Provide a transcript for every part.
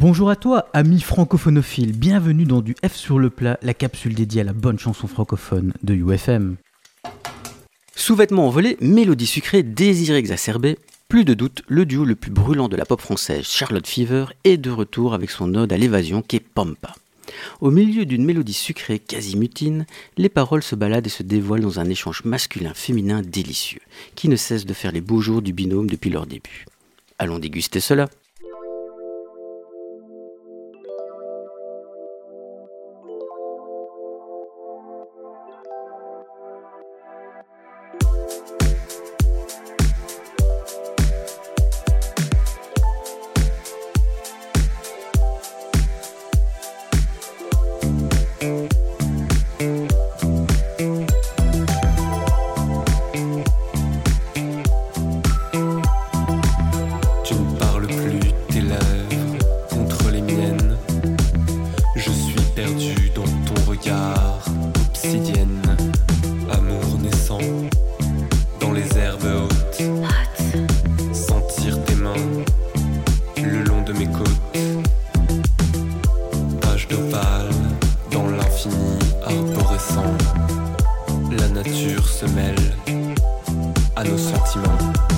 Bonjour à toi, ami francophonophile, bienvenue dans du F sur le plat, la capsule dédiée à la bonne chanson francophone de UFM. Sous-vêtements envolés, mélodie sucrée, désir exacerbé, plus de doute, le duo le plus brûlant de la pop française, Charlotte Fever, est de retour avec son ode à l'évasion qui est Pampa. Au milieu d'une mélodie sucrée quasi mutine, les paroles se baladent et se dévoilent dans un échange masculin-féminin délicieux, qui ne cesse de faire les beaux jours du binôme depuis leur début. Allons déguster cela. you à nos sentiments.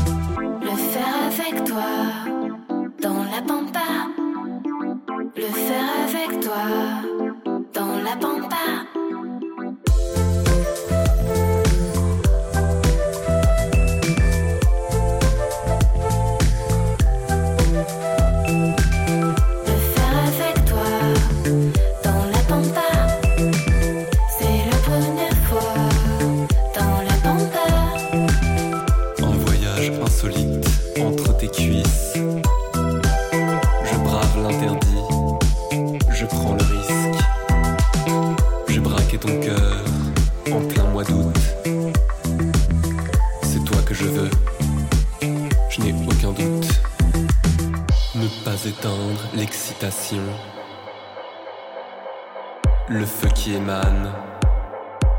Le feu qui émane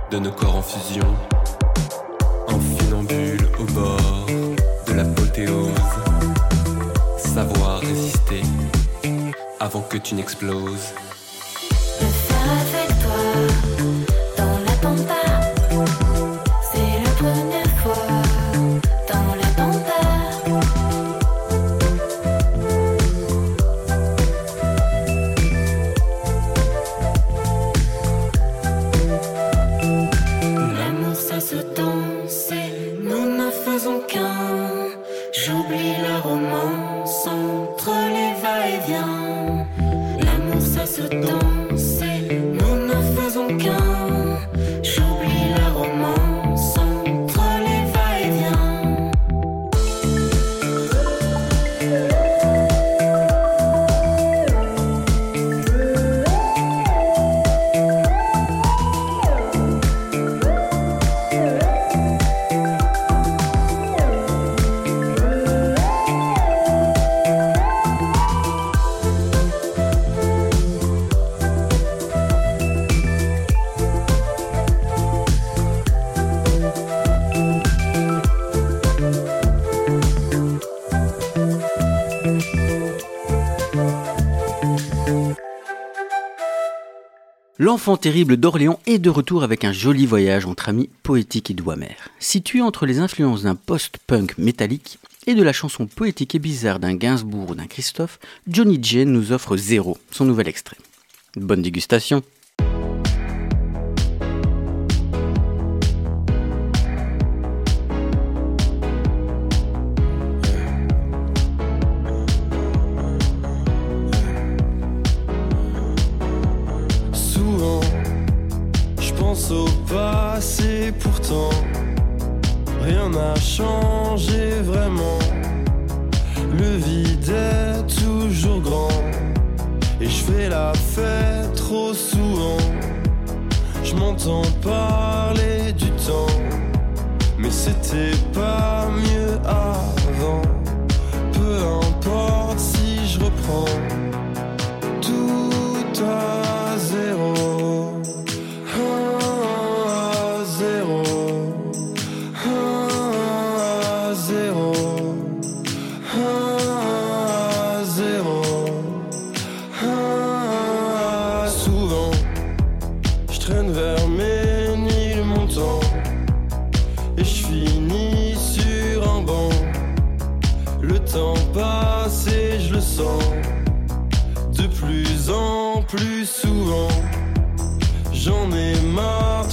de nos corps en fusion, en funambule au bord de l'apothéose. Savoir résister avant que tu n'exploses. J'oublie la romance entre les va-et-vient. L'amour, ça se danse. L'enfant terrible d'Orléans est de retour avec un joli voyage entre amis poétiques et doux Situé entre les influences d'un post-punk métallique et de la chanson poétique et bizarre d'un Gainsbourg ou d'un Christophe, Johnny Jane nous offre Zéro, son nouvel extrait. Bonne dégustation au passé, pourtant rien n'a changé vraiment. Le vide est toujours grand et je fais la fête trop souvent. Je m'entends parler du temps, mais c'était pas mieux plus souvent. J'en ai marre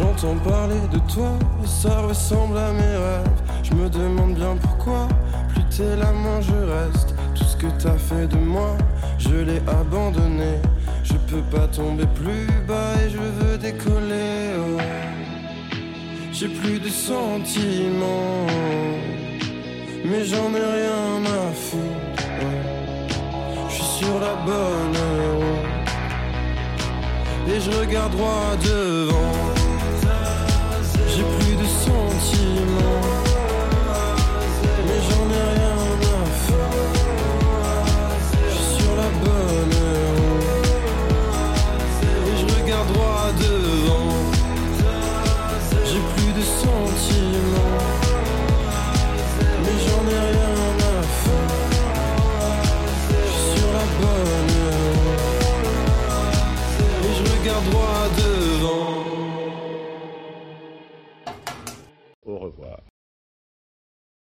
J'entends parler de toi, ça ressemble à mes rêves. Je me demande bien pourquoi, plus t'es là, moins je reste. Tout ce que t'as fait de moi, je l'ai abandonné. Je peux pas tomber plus bas et je veux décoller. oh. J'ai plus de sentiments, mais j'en ai rien à foutre. ouais. Je suis sur la bonne route et je regarde droit devant.